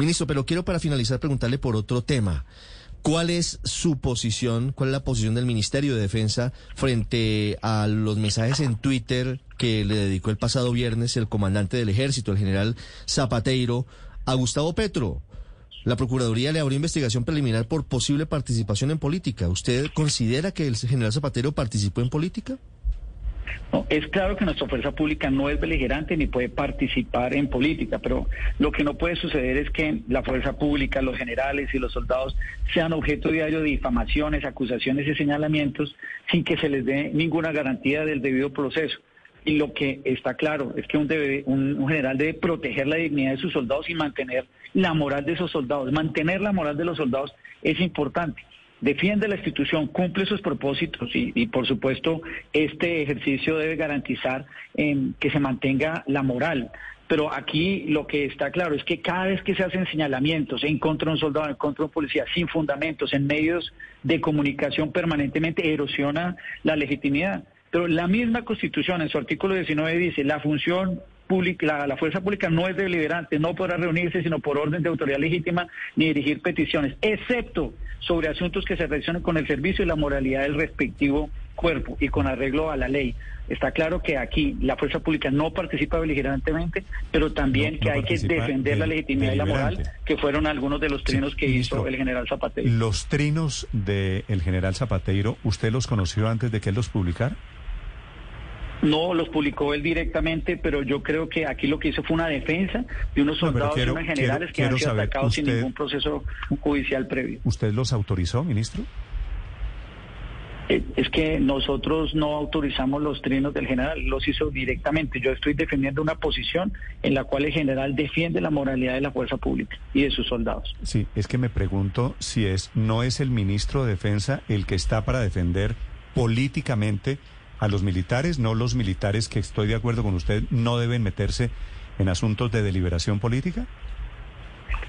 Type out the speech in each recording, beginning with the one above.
Ministro, pero quiero para finalizar preguntarle por otro tema. ¿Cuál es su posición, cuál es la posición del Ministerio de Defensa frente a los mensajes en Twitter que le dedicó el pasado viernes el comandante del ejército, el general Zapateiro, a Gustavo Petro? La Procuraduría le abrió investigación preliminar por posible participación en política. ¿Usted considera que el general Zapatero participó en política? No, es claro que nuestra fuerza pública no es beligerante ni puede participar en política, pero lo que no puede suceder es que la fuerza pública, los generales y los soldados sean objeto diario de difamaciones, acusaciones y señalamientos sin que se les dé ninguna garantía del debido proceso. Y lo que está claro es que un, un, general debe proteger la dignidad de sus soldados y mantener la moral de esos soldados. Mantener la moral de los soldados es importante defiende la institución, cumple sus propósitos y, por supuesto este ejercicio debe garantizar em, que se mantenga la moral. Pero aquí lo que está claro es que cada vez que se hacen señalamientos en contra de un soldado, en contra de un policía, sin fundamentos, en medios de comunicación permanentemente erosiona la legitimidad. Pero la misma Constitución en su artículo 19 dice, la función pública, la, fuerza pública no es deliberante, no podrá reunirse sino por orden de autoridad legítima ni dirigir peticiones, excepto sobre asuntos que se relacionen con el servicio y la moralidad del respectivo cuerpo y con arreglo a la ley. Está claro que aquí la fuerza pública no participa beligerantemente, pero también que hay que defender la legitimidad y la moral, que fueron algunos de los trinos que hizo el general Zapatero. ¿Los trinos del general Zapatero, usted los conoció antes de que él los publicara? No los publicó él directamente, pero yo creo que aquí lo que hizo fue una defensa de unos soldados y unos generales que han sido atacados sin ningún proceso judicial previo. ¿Usted los autorizó, ministro? Eh, es que nosotros no autorizamos los trinos del general, los hizo directamente. Yo estoy defendiendo una posición en la cual el general defiende la moralidad de la fuerza pública y de sus soldados. Sí, es que me pregunto si es no es el ministro de Defensa el que está para defender políticamente a los militares, no los militares que estoy de acuerdo con usted no deben meterse en asuntos de deliberación política?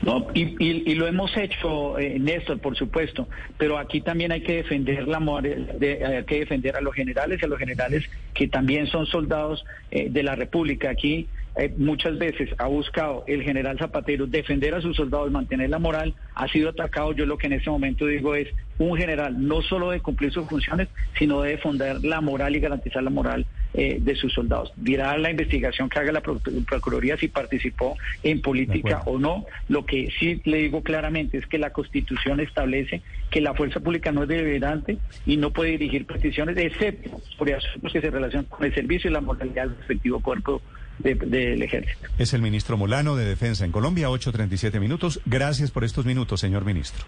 No, y, lo hemos hecho, eh, Néstor, por supuesto, pero aquí también hay que defender la de, hay que defender a los generales y a los generales que también son soldados eh, de la República. Aquí eh, muchas veces ha buscado el general Zapatero defender a sus soldados, mantener la moral, ha sido atacado. Yo lo que en este momento digo es un general no solo de cumplir sus funciones, sino de defender la moral y garantizar la moral eh, de sus soldados. Dirá la investigación que haga la Procuraduría si participó en política o no. Lo que sí le digo claramente es que la Constitución establece que la fuerza pública no es deliberante y no puede dirigir peticiones, excepto por asuntos que se relacionan con el servicio y la moralidad del respectivo cuerpo Es el ministro Molano de Defensa en Colombia, 8.37 minutos. Gracias por estos minutos, señor ministro.